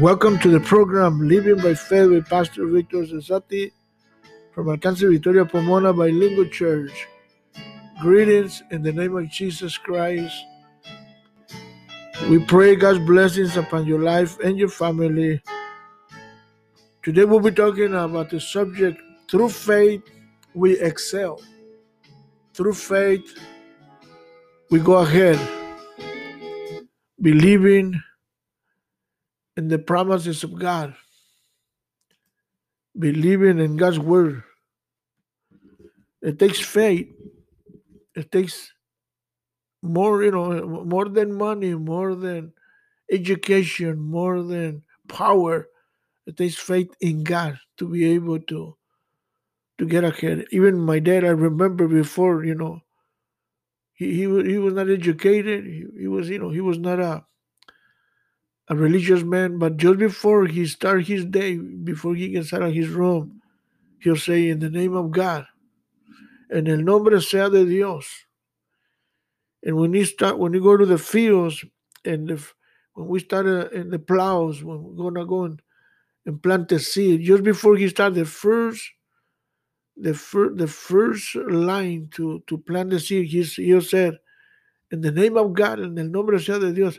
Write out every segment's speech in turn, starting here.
Welcome to the program Living by Faith with Pastor Victor Cesati from Alcance Victoria Pomona Bilingual Church. Greetings in the name of Jesus Christ. We pray God's blessings upon your life and your family. Today we'll be talking about the subject through faith we excel. Through faith we go ahead, believing in the promises of God, believing in God's word. It takes faith. It takes more, you know, more than money, more than education, more than power. It takes faith in God to be able to to get ahead. Even my dad, I remember before, you know, he he, he was not educated. He, he was, you know, he was not a a religious man, but just before he start his day, before he gets out of his room, he'll say, "In the name of God, en el nombre sea de Dios." And when he start, when you go to the fields, and the, when we start uh, in the plows, when we're gonna go and, and plant the seed, just before he start the first, the first, the first line to to plant the seed, he he said, "In the name of God, en el nombre sea de Dios."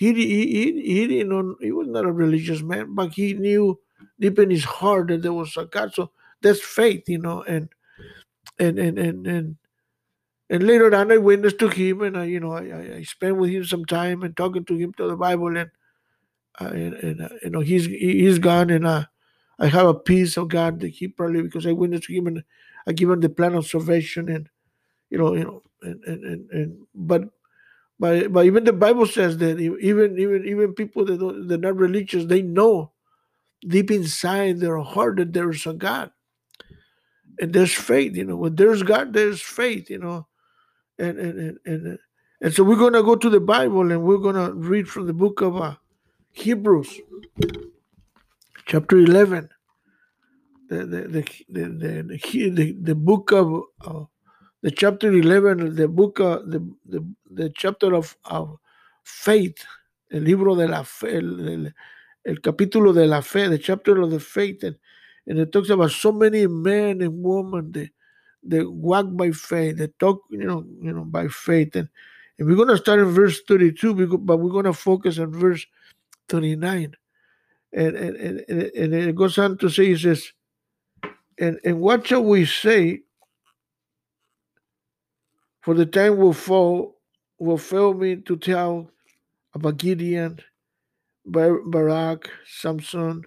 He, he, he, he didn't he was not a religious man, but he knew deep in his heart that there was a God. So that's faith, you know, and and and and and and later on I witnessed to him and I, you know, I, I spent with him some time and talking to him to the Bible and uh, and, and uh, you know he's he's gone and uh, I have a peace of God that he probably because I witnessed to him and I give him the plan of salvation and you know you know and and and, and but but, but even the Bible says that even even even people that don't, they're not religious, they know deep inside their heart that there's a God, and there's faith. You know, when there's God, there's faith. You know, and and and and, and so we're gonna go to the Bible and we're gonna read from the book of uh, Hebrews, chapter eleven. The the the the the, the, the book of uh, the chapter 11, the book, uh, the, the, the chapter of, of faith, el libro de la fe, el, el, el, capítulo de la fe, the chapter of the faith, and, and it talks about so many men and women that, that walk by faith, that talk, you know, you know, by faith. And, and we're going to start in verse 32, but we're going to focus on verse 39. And, and, and, and it goes on to say, it says, and, and what shall we say for the time will fall will fail me to tell about Gideon, Bar- Barak, Samson,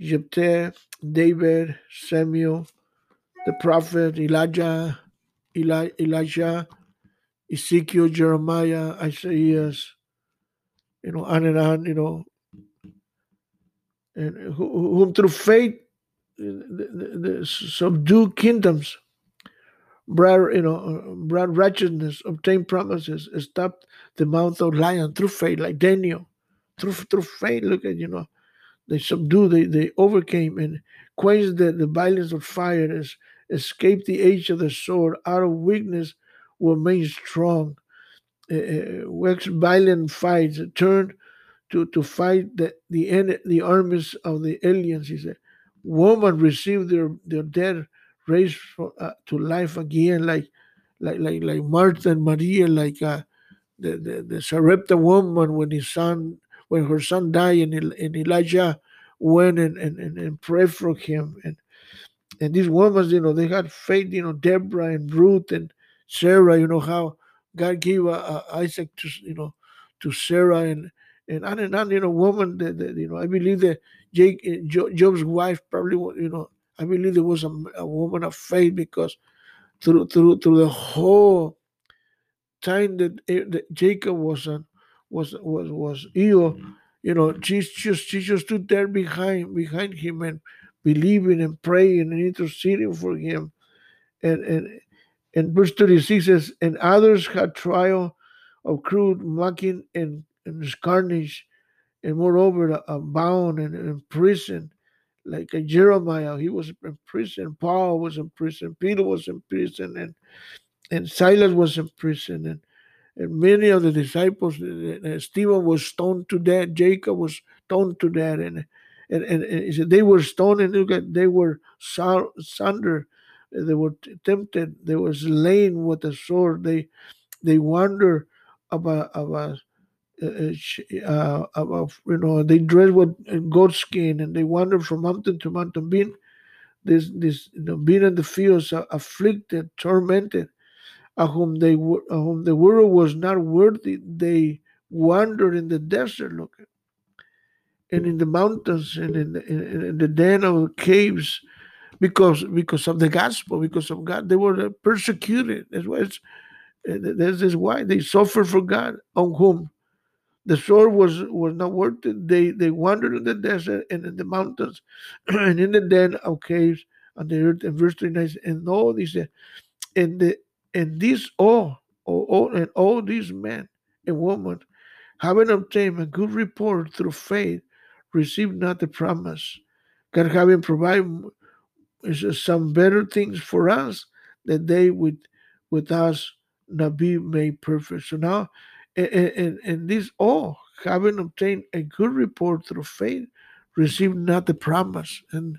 Jephthah, David, Samuel, the prophet, Elijah, Eli- Elijah, Ezekiel, Jeremiah, Isaiah, you know, on and on, you know, and whom through faith the, the, the subdue kingdoms brought, you know, uh, brought righteousness, obtained promises, stopped the mouth of lion through faith, like Daniel, through through faith. Look at you know, they subdued, they they overcame and quenched the, the violence of fire, as escaped the edge of the sword. Out of weakness were made strong. Uh, waxed violent fights, turned to to fight the the the armies of the aliens. He said, "Woman received their their dead." Raised for, uh, to life again, like like like like Martha and Maria, like uh, the, the the Sarepta woman when his son when her son died, and, and Elijah went and, and, and, and prayed for him, and and these women, you know, they had faith, you know, Deborah and Ruth and Sarah, you know how God gave uh, uh, Isaac to you know to Sarah and and on and on, you know, woman that, that you know, I believe that Jake Job's wife probably, you know, I believe there was a, a woman of faith because through through through the whole time that, eh, that Jacob was on, was was was ill, mm-hmm. you know, she just she just stood there behind behind him and believing and praying and interceding for him. And and and verse 36 says, and others had trial of crude mocking and, and carnage, and moreover a bound and in prison like Jeremiah, he was in prison. Paul was in prison. Peter was in prison, and and Silas was in prison, and and many of the disciples. Stephen was stoned to death. Jacob was stoned to death. And and, and, and they were stoned and they were sundered. They were tempted. They were slain with a sword. They they wander about about uh, uh, about you know they dress with goat skin and they wander from mountain to mountain, being this this you know, being in the fields uh, afflicted, tormented, of whom they of whom the world was not worthy. They wandered in the desert, look, and in the mountains and in the, in, in the den of caves because because of the gospel, because of God. They were persecuted. That's why it's, this is why they suffered for God, on whom the sword was was not worth it. They they wandered in the desert and in the mountains, and in the den of caves on the earth. And verse 39, and all these and the and these all, all, and all these men and women, having obtained a good report through faith, received not the promise. God having provided uh, some better things for us that they would with us not be made perfect. So now and, and, these all having obtained a good report through faith, received not the promise. And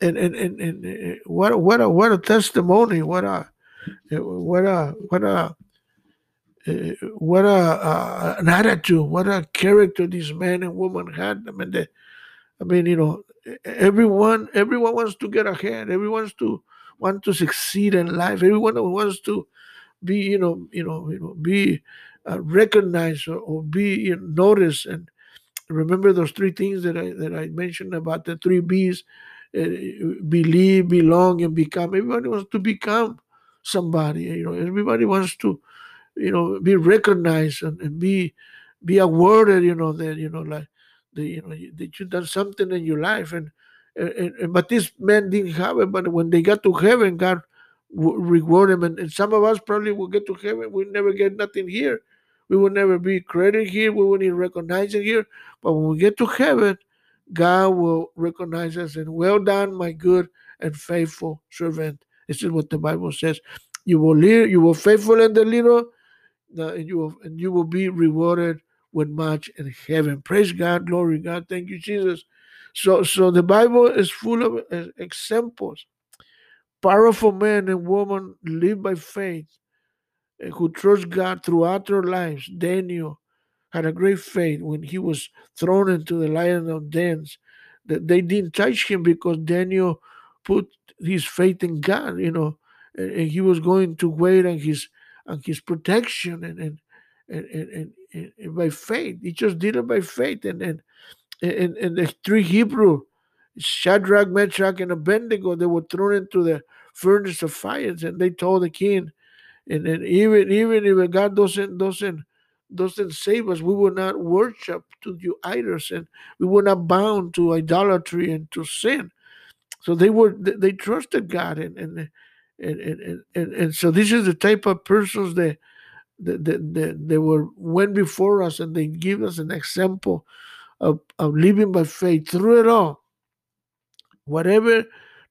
and and, and, and eh, what what a what a testimony, what a eh, what a what a uh, what a uh, an attitude, what a character these men and women had. I mean, they, I mean, you know, everyone everyone wants to get ahead. Everyone wants to want to succeed in life. Everyone wants to be, you know, you know, you know, be uh, recognized or, or be you know, noticed. And remember those three things that I that I mentioned about the three B's: uh, believe, belong, and become. Everybody wants to become somebody. You know, everybody wants to, you know, be recognized and, and be be awarded. You know that you know like the you know that you done something in your life and. And, and, but this man didn't have it. But when they got to heaven, God rewarded him. And, and, some of us probably will get to heaven. We'll never get nothing here. We will never be credited here. We will not recognize here. But when we get to heaven, God will recognize us and well done, my good and faithful servant. This is what the Bible says. You will live, you will faithful in the little, and you will and you will be rewarded with much in heaven. Praise God, glory God. Thank you, Jesus. So so the Bible is full of uh, examples Powerful men and women live by faith Eh, who trust God throughout their lives. Daniel had a great faith when he was thrown into the lion of dens. That they didn't touch him because Daniel put his faith in God, you know, and, and he was going to wait on his on his protection and and and, and, and, and by faith. He just did it by faith. And and and, and the three Hebrew Shadrach, Meshach, and Abednego, they were thrown into the furnace of fires, and they told the king, and, and even even if God doesn't doesn't doesn't save us, we will not worship to you idols, and we were not bound to idolatry and to sin. So they were they trusted God, and and and and, and, and so this is the type of persons that that, that, that they were went before us, and they give us an example of, of living by faith through it all whatever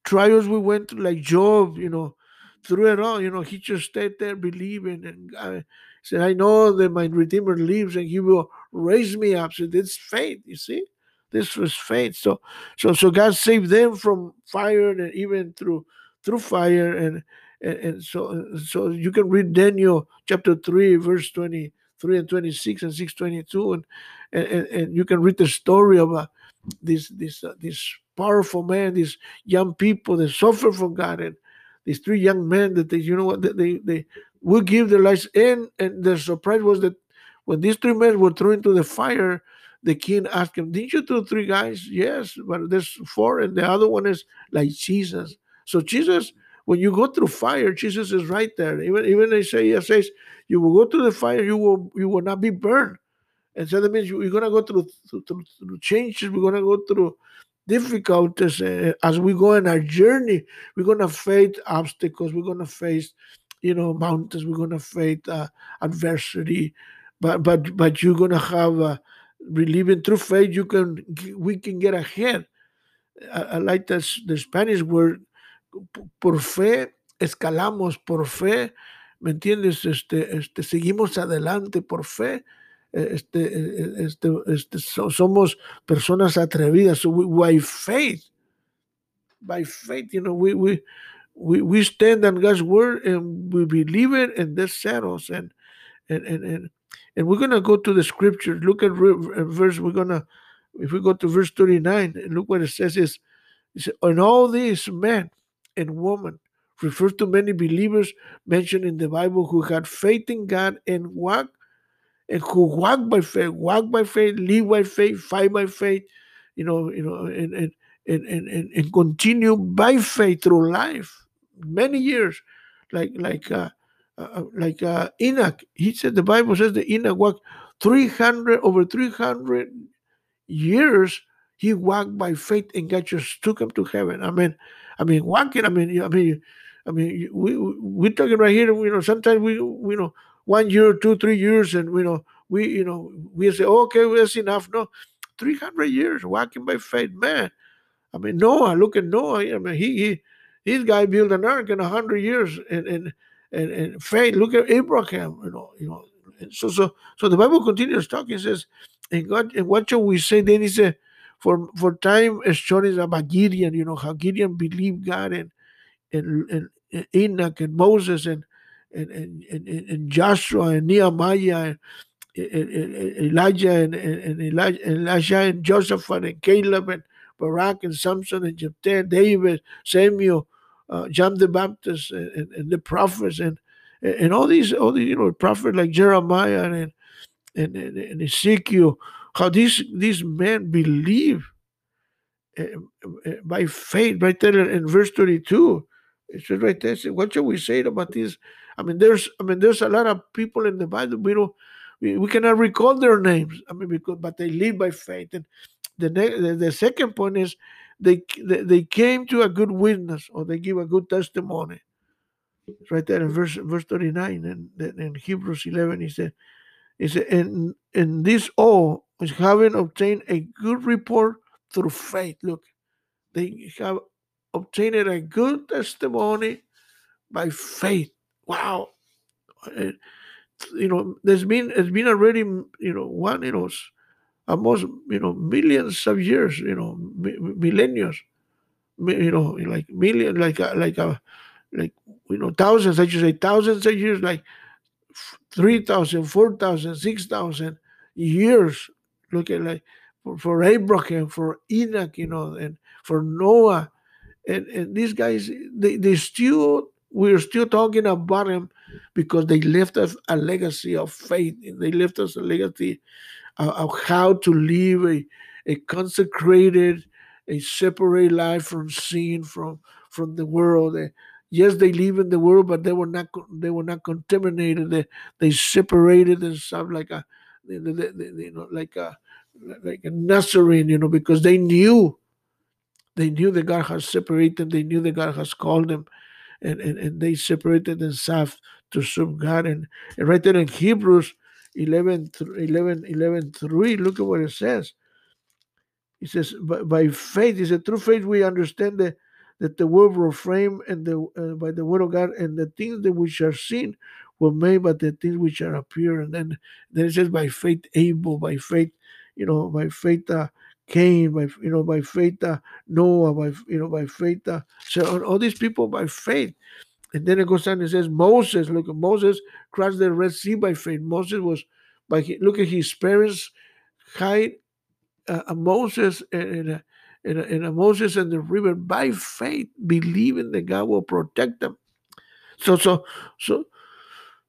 trials we went through, like Job, you know, through it all, you know, he just stayed there believing and God said, I know that my Redeemer lives and he will raise me up. So this faith, you see? This was faith. So so so God saved them from fire and even through through fire and and, and so so you can read Daniel chapter 3 verse 23 and 26 and 622 and and, and you can read the story about this this uh, this powerful man, these young people that suffer from God, and these three young men that they, you know what, they they, will give their lives in. And the surprise was that when these three men were thrown into the fire, the king asked him, Didn't you do three guys? Yes, but there's four, and the other one is like Jesus. So Jesus, when you go through fire, Jesus is right there. Even even they say, he says, you will go through the fire, you will you will not be burned. And so that means you, are gonna go through, through, through changes, we're gonna go through difficulties uh, as we go in our journey. We're going to face obstacles. We're going to face, you know, mountains. We're going to face uh, adversity. But but but you're going to have uh, believing through faith. You can we can get ahead. I, like the Spanish word por fe escalamos por fe. ¿Me entiendes? Este, este, seguimos adelante por fe. Este, este, este, somos personas atrevidas. So we, by faith, by faith, you know, we, we, we, we stand on God's word and we believe it and that settles. And, and, and, and, and we're going to go to the scripture. Look at verse, we're going to, if we go to verse 39, look what it says is, and all these men and women refers to many believers mentioned in the Bible who had faith in God and walked and who walk by faith, walk by faith, live by faith, fight by faith, you know, you know, and and and and, and continue by faith through life many years, like like uh, uh like uh, Enoch. He said the Bible says that Enoch walked three hundred over three hundred years. He walked by faith, and God just took him to heaven. I mean, I mean, walking. I mean, I mean, I mean, we we're talking right here. You know, sometimes we, you know, one year, two, three years, and you know, we, you know, we say, okay, well, that's enough. No, 300 years walking by faith, man. I mean, Noah, look at Noah. I mean, he, he his guy built an ark in 100 years, and and and, and faith. Look at Abraham, you know, you know. so so so the Bible continues talking. Says, and God, and what shall we say? Then he said, for for time is short about Gideon. You know how Gideon believed God and and, and, and Enoch and Moses and and, and, and, and Joshua and Nehemiah and, Elijah and, and, Elijah, Elijah and Joseph and Caleb and Barak and Samson and Jephthah, David, Samuel, uh, John the Baptist and, and, the prophets and and all these all these you know prophets like Jeremiah and and, and, and Ezekiel, how these these men believe uh, by faith, right there in verse 32. It says right there, what shall we say about this? I mean, there's I mean, there's a lot of people in the Bible. We don't we, cannot recall their names. I mean, because but they live by faith. And the the, the second point is they, they they came to a good witness or they give a good testimony. It's right there in verse verse 39 and in Hebrews 11 he said he said and and this all is having obtained a good report through faith. Look, they have obtained a good testimony by faith. Wow. Eh, you know, there's been it's been already, mm, you know, one, you know, almost, you know, millions of years, you know, millennia, you know, like million, like a, like a, like you know, thousands. I should say thousands of years, like 3,000, 4,000, 6,000 years. Look at like for, for Abraham, for Enoch, you know, and for Noah, and, and these guys, they, they still, we're still talking about them because they left us a legacy of faith. They left us a legacy of, of how to live a, a consecrated, a separate life from sin, from from the world. Eh, yes, they live in the world, but they were not they were not contaminated. They they separated themselves like a you know like a like a Nazarene, you know, because they knew they knew that God has separated, them. they knew that God has called them, and, and, and they separated themselves to serve God. And, and right there in Hebrews 11, 11, 11 3, look at what it says. He says, by, by faith, he said, through faith we understand that, that the world was framed and the, uh, by the word of God, and the things that which are seen were made by the things which are appear. And then, then it says, by faith, Abel, by faith, you know, by faith, uh, Cain, by you know, by faith, uh, Noah, by you know, by faith. Uh, so all these people by faith. And then it goes on and says Moses. Look, at Moses crossed the Red Sea by faith. Moses was by look at his parents hide uh, Moses and, and, and, Moses and the river by faith, believing that God will protect them. So so so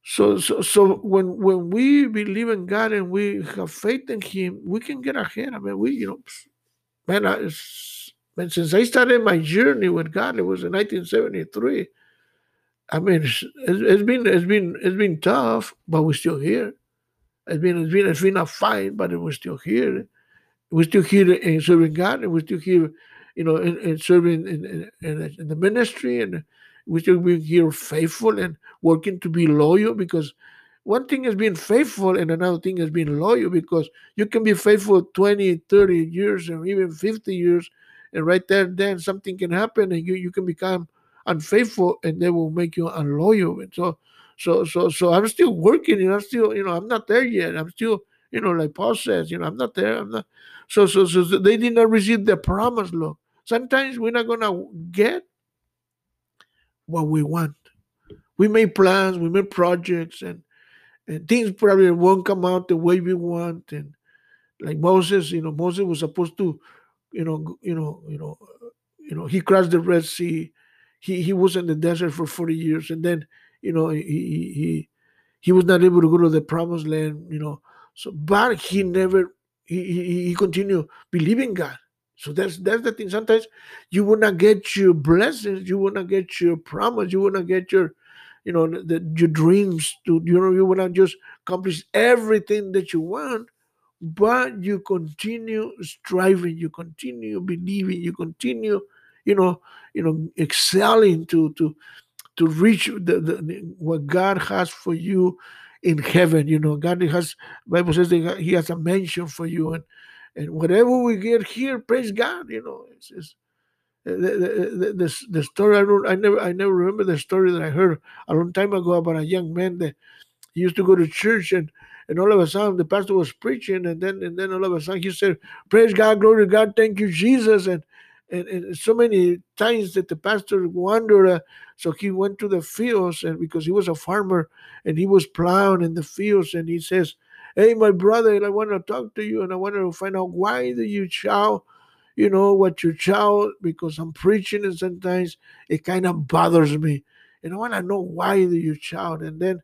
so, so, so when when we believe in God and we have faith in Him, we can get ahead. I mean, we, you know, man, I, man, since I started my journey with God, it was in 1973. I mean, it's, it's been it's been it's been tough, but we're still here. It's been it's been it's been a fight, but we're still here. We're still here in serving God, and we're still here, you know, in, in serving in, in, in the ministry and we still be here faithful and working to be loyal because one thing is being faithful and another thing is being loyal because you can be faithful 20 30 years or even 50 years and right there then something can happen and you, you can become unfaithful and they will make you unloyal and so so so so i'm still working and i'm still you know i'm not there yet i'm still You know, like Paul says, you know, I'm not there. I'm not. So, so, so, so they did not receive the promise, Lord. Sometimes we're not gonna get what we want. We make plans, we make projects, and and things probably won't come out the way we want. And like Moses, you know, Moses was supposed to, you know, you know, you know, you know, he crossed the Red Sea. He he was in the desert for forty years, and then you know he he he was not able to go to the promised land. You know, so but he mm-hmm. never he he, he continued believing God. So that's that's the thing. Sometimes you not get your blessings, you not get your promise, you not get your, you know, the, your dreams to you know you not just accomplish everything that you want, but you continue striving, you continue believing, you continue, you know, you know, excelling to to to reach the, the what God has for you in heaven. You know, God has Bible says that He has a mansion for you, and and whatever we get here, praise God. You know, it's, it's the, the, the, the, story I, don't, I never I never remember the story that I heard a long time ago about a young man that he used to go to church and and all of a sudden the pastor was preaching and then and then all of a sudden he said praise god glory to god thank you jesus and and, and so many times that the pastor wondered uh, so he went to the fields and because he was a farmer and he was plowing in the fields and he says hey my brother i want to talk to you and i want to find out why do you shout you know what you shout because i'm preaching and sometimes it kind of bothers me and i want to know why do you shout and then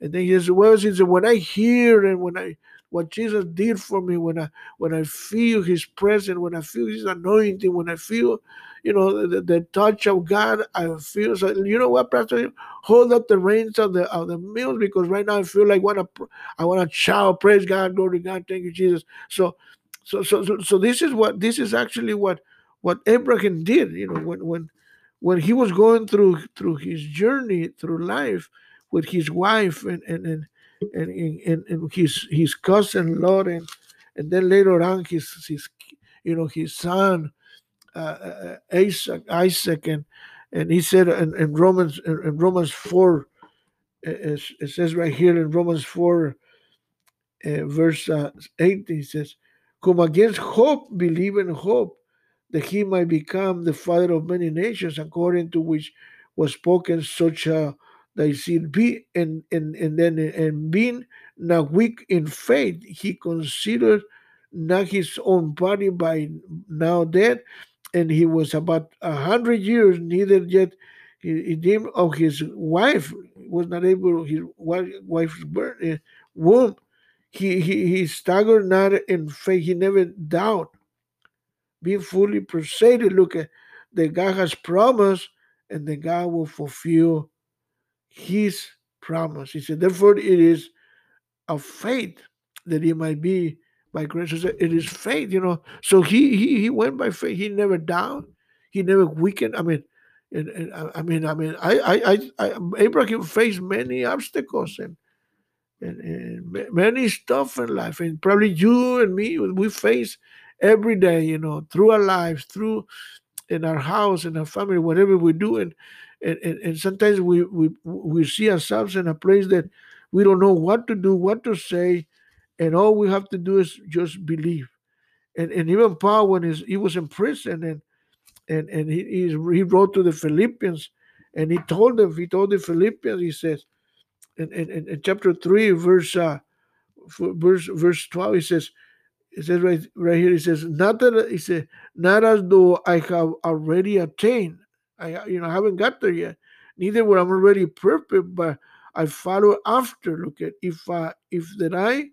and then he says, well, he said, when I hear and when I what Jesus did for me, when I when I feel his presence, when I feel his anointing, when I feel, you know, the, the touch of God, I feel so you know what, Pastor, hold up the reins of the of the meals because right now I feel like wanna I wanna shout, praise God, glory God, thank you, Jesus. So so so so, so this is what this is actually what what Abraham did, you know, when when when he was going through through his journey through life with his wife and and and and, and, and his his cousin Lot and then later on his his you know his son uh, uh Isaac Isaac and and he said in, in Romans in Romans four it, it says right here in Romans four uh, verse uh, eight he says come against hope believe in hope that he might become the father of many nations according to which was spoken such a they see be and and and then and being not weak in faith, he considered not his own body by now dead, and he was about a hundred years, neither yet he dreamed of his wife was not able his wife's birth, eh, womb. He, he he staggered not in faith. He never doubt. Being fully persuaded, look at that God has promised, and that God will fulfill his promise. He said, therefore, it is of faith that he might be by grace. It is faith, you know. So he he he went by faith. He never down. He never weakened. I mean, and, and I mean, I mean, I, I, I, I, Abraham faced many obstacles and, and, and many stuff in life, and probably you and me, we face every day, you know, through our lives, through in our house, in our family, whatever we do, and and, and, and sometimes we, we we see ourselves in a place that we don't know what to do, what to say, and all we have to do is just believe. And and even Paul, when he was in prison, and and and he he wrote to the Philippians, and he told them, he told the Philippians, he says, in, in, in chapter three, verse uh, verse verse twelve, he says, it says right right here, he says, not that he said, not as though I have already attained I uh, you know haven't got there yet. Neither were I'm already perfect, but I follow after. Look at if I if that I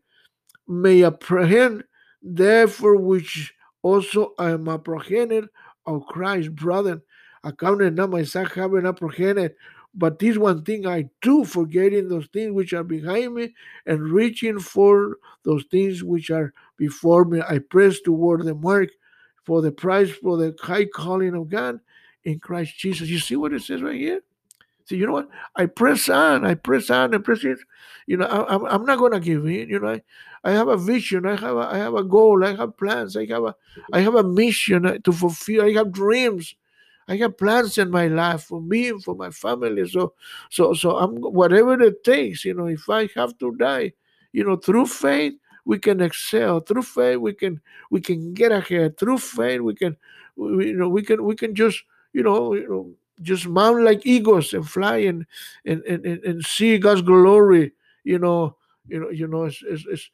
may apprehend therefore which also I am apprehended of Christ, brother. I counted not myself having apprehended, but this one thing I do, forgetting those things which are behind me and reaching for those things which are before me. I press toward the mark for the prize for the high calling of God in Christ Jesus. You see what it says right here? See, you know what? I press on, I press on, and press it. You know, I, am I'm not going to give in. You know, I, I have a vision, I have a, I have a goal, I have plans, I have a, I have a mission uh, to fulfill. I have dreams. I have plans in my life for me and for my family. So, so, so I'm whatever it takes. You know, if I have to die, you know, through faith, we can excel through faith we can we can get ahead through faith we can we, you know we can we can just you know, you know just mount like eagles and fly and and and, and see God's glory you know you know you know it's, it's, it's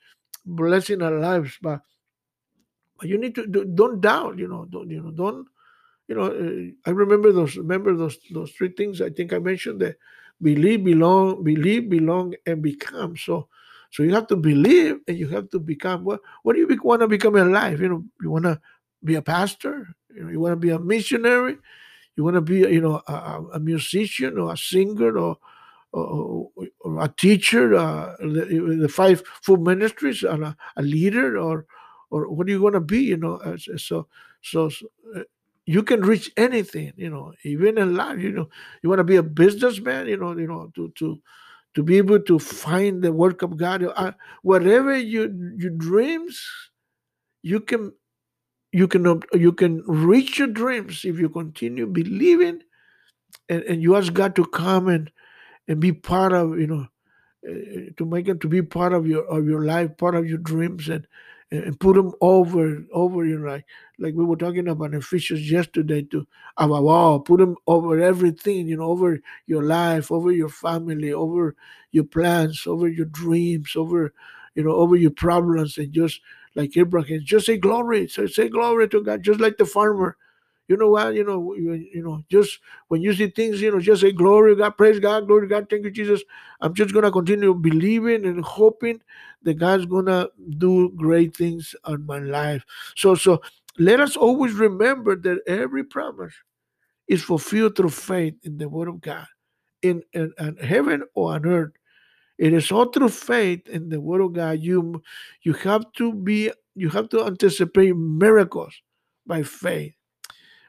blessing our lives. But but you need to do, don't doubt you know don't you know don't you know uh, I remember those remember those those three things I think I mentioned that believe belong believe belong and become. So so you have to believe and you have to become. What what do you want to become in life? You know you want to be a pastor? You know you want to be a missionary you want to be you know a, a, musician or a singer or or, or a teacher uh, the, the five full ministries and a, a, leader or or what are you going to be you know so so, so uh, you can reach anything you know even in life you know. You want to be a businessman you know you know to to to be able to find the work of god. Uh, whatever you your dreams you can you can you can reach your dreams if you continue believing and, and you ask god to come and and be part of you know uh, to make it to be part of your of your life part of your dreams and and put them over over you know like like we were talking about Ephesians yesterday to our wall put them over everything you know over your life over your family over your plans over your dreams over you know over your problems and just like Abraham just say glory so say glory to God just like the farmer you know what? You know, you, you know, just when you see things, you know, just say glory God, praise God, glory God, thank you, Jesus. I'm just gonna continue believing and hoping that God's gonna do great things on my life. So, so let us always remember that every promise is fulfilled through faith in the Word of God, in, in, in heaven or on earth. It is all through faith in the Word of God. You you have to be you have to anticipate miracles by faith.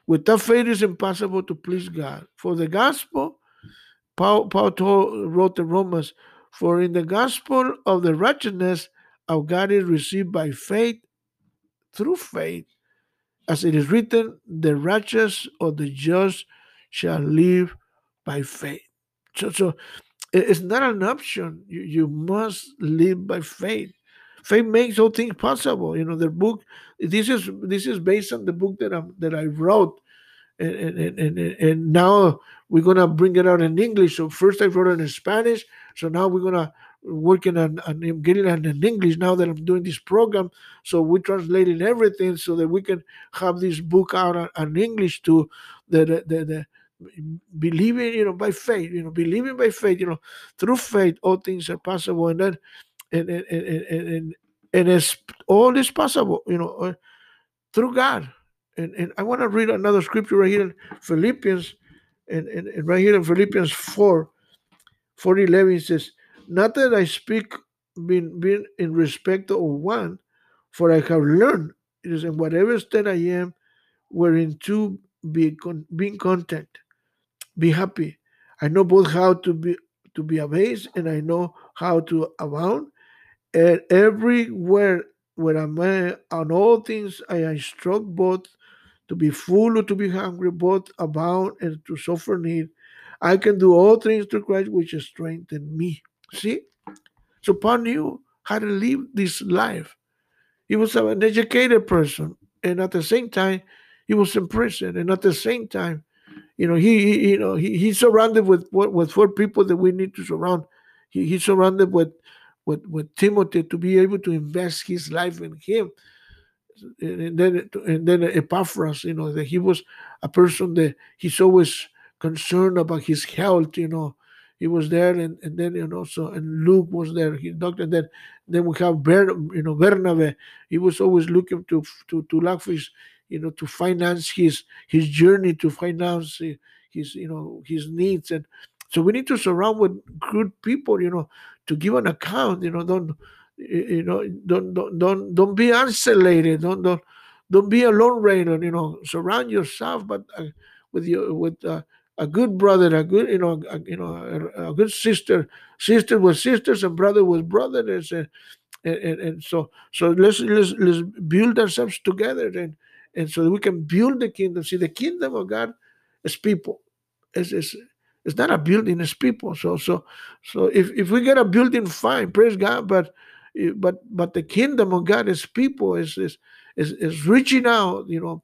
Without faith, it is impossible to please God. For the gospel, Paul, Paul told, wrote the Romans, for in the gospel of the righteousness of God is received by faith, through faith, as it is written, the righteous or the just shall live by faith. So, so it's not an option. You, you must live by faith. Faith makes all things possible. You know, the book. This is this is based on the book that I'm that I wrote, and and, and, and now we're gonna bring it out in English. So first I wrote it in Spanish. So now we're gonna working on, on getting it in English now that I'm doing this program. So we're translating everything so that we can have this book out uh, on, on English to the, the, the believing, you know, by faith, you know, believing by faith, you know, through faith, all things are possible. And then and and and and, and it's all is possible, you know, uh, through God. And and I want to read another scripture right here in Philippians, and, and, and right here in Philippians 4, 4 11 says, Not that I speak being, being in respect of one, for I have learned it is in whatever state I am, wherein to be con- being content, be happy. I know both how to be to be abased and I know how to abound. And everywhere where I'm at, on all things I am struck both to be full or to be hungry, both abound and to suffer need. I can do all things through Christ which strengthen me. See? So Paul knew how to live this life. He was an educated person, and at the same time, he was in prison, and at the same time, you know, he, he you know he, he's surrounded with with four people that we need to surround. He, he's surrounded with with, with Timothy to be able to invest his life in him. And then, and then Epaphras, you know, that he was a person that he's always concerned about his health, you know. He was there, and, and then you know, so and Luke was there. He doctor. Then then we have Ber, you know, Bernabe. He was always looking to to to his, you know, to finance his his journey, to finance his you know his needs, and so we need to surround with good people, you know, to give an account. You know, don't you know don't don't don't, don't be isolated. Don't don't don't be a lone ranger. You know, surround yourself, but uh, with your with uh, a good brother, a good you know a, you know a, a, good sister. Sister was sisters, and brother was brothers, and and, and, so so let's let's let's build ourselves together and and so we can build the kingdom. See, the kingdom of God is people. It's, it's, it's not a building, it's people. So so so if, if we get a building, fine, praise God. But but but the kingdom of God is people is is, is reaching out. You know,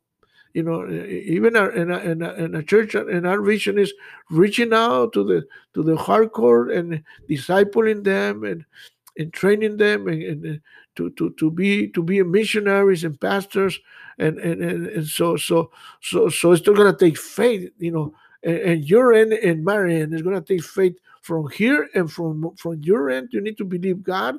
you know even our, in, a, in, a, in a church uh, and our vision is reaching out to the to the hardcore and discipling them and and training them and, and uh, to, to to be to be missionaries and pastors and and, and, and so so so so it's still gonna take faith you know and, and your end and my end is gonna take faith from here and from from your end. You need to believe god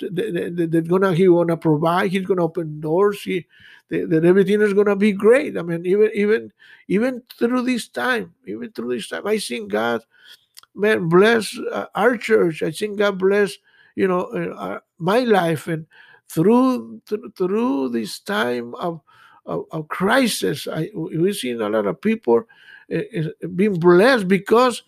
they're gonna he gonna provide he's gonna open doors he that everything is gonna be great. I mean even even even through this time even through this time i think god man bless uh, our church. I think god bless you know uh, my life. And through through, through this time of, of, of crisis I, we've seen a lot of people uh, being blessed because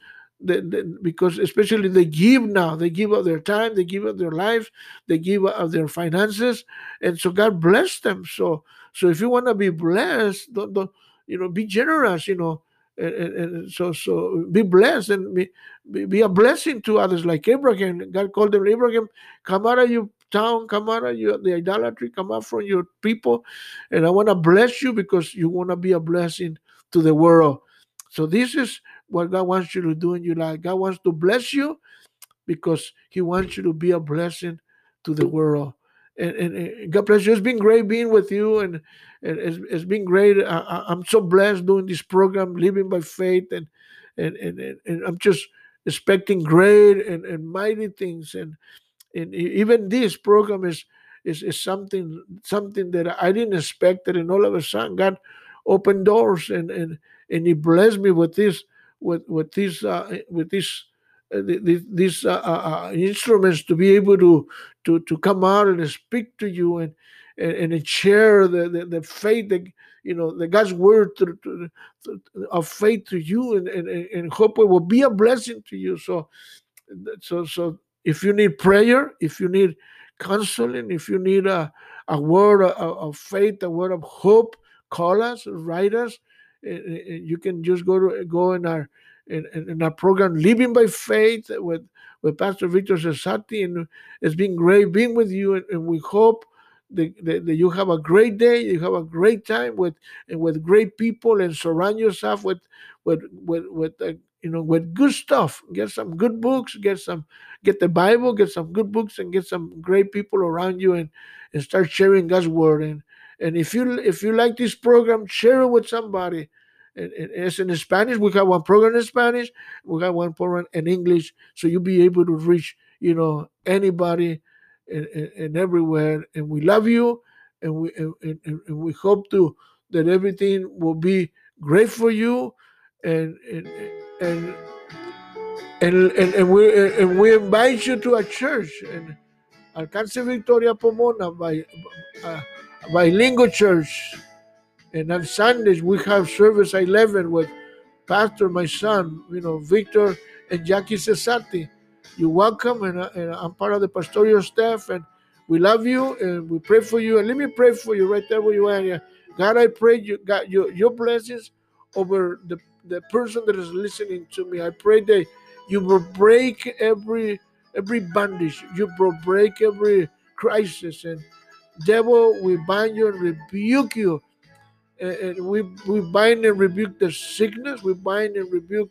because especially they give now they give of their time they give of their lives they give of their finances and so god bless them. So so if you want to be blessed don't, don't you know be generous you know and, and, and so so be blessed and be, be, be a blessing to others. Like abraham god called them abraham come out of your town come out of your the idolatry come out from your people and i want to bless you because you want to be a blessing to the world. So this is what God wants you to do in your life. God wants to bless you because He wants you to be a blessing to the world. And, and, and God bless you. It's been great being with you, and, and it's, it's been great. I, am so blessed doing this program, living by faith, and and and, and I'm just expecting great and, and mighty things. And and even this program is is, is something something that I didn't expect. That and all of a sudden God opened doors and and and He blessed me with this with with these uh, with these uh, these uh, instruments to be able to to to come out and speak to you and and, and share the, the, the faith that you know the God's word to, to, to, of faith to you and, and and hope it will be a blessing to you. So so so if you need prayer, if you need counseling, if you need a a word of, of faith, a word of hope, call us, write us Eh, eh, eh, you can just go to go in our in, in our program living by faith with with pastor victor cesati and it's been great being with you and, and we hope that, that, that, you have a great day you have a great time with and with great people and surround yourself with with with, with uh, you know with good stuff. Get some good books get some get the bible get some good books and get some great people around you and and start sharing god's word and and if you if you like this program, share it with somebody. And, it's in Spanish. We got one program in Spanish. We got one program in English. So you'll be able to reach, you know, anybody and, and, everywhere. And we love you, and we and, and, we hope to that everything will be great for you, and and and and, and, we and we invite you to a church and Alcance Victoria Pomona by. Uh, bilingual church. And on Sundays, we have service at 11 with Pastor, my son, you know, Victor and Jackie Cesati. You're welcome, and, uh, and I'm part of the pastoral staff, and we love you, and we pray for you. And let me pray for you right there where you are. God, I pray you got your, your blessings over the, the person that is listening to me. I pray that you will break every every bondage, you will break every crisis, and Devil, we bind you and rebuke you. And we, we bind and rebuke the sickness. We bind and rebuke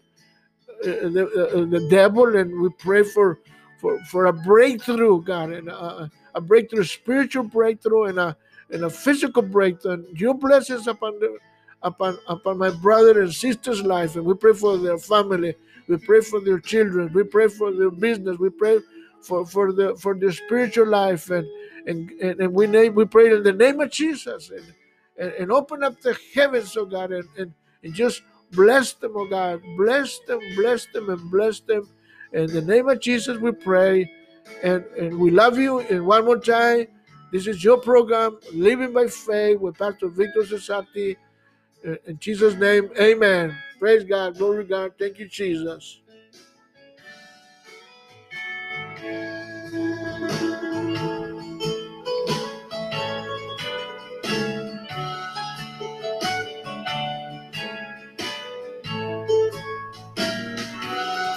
uh, the, uh, the devil, and we pray for for, for a breakthrough, God, and a, a breakthrough, spiritual breakthrough, and a and a physical breakthrough. And your blessings upon the upon upon my brother and sister's life, and we pray for their family. We pray for their children. We pray for their business. We pray for for the for their spiritual life and and, and, we name, we pray in the name of Jesus and, and, and open up the heavens, oh God, and, and, and just bless them, oh God. Bless them, bless them, and bless them. In the name of Jesus, we pray. And, and we love you. And one more time, this is your program, Living by Faith with Pastor Victor Cesati. In Jesus' name, amen. Praise God. Glory God. Thank you, Jesus.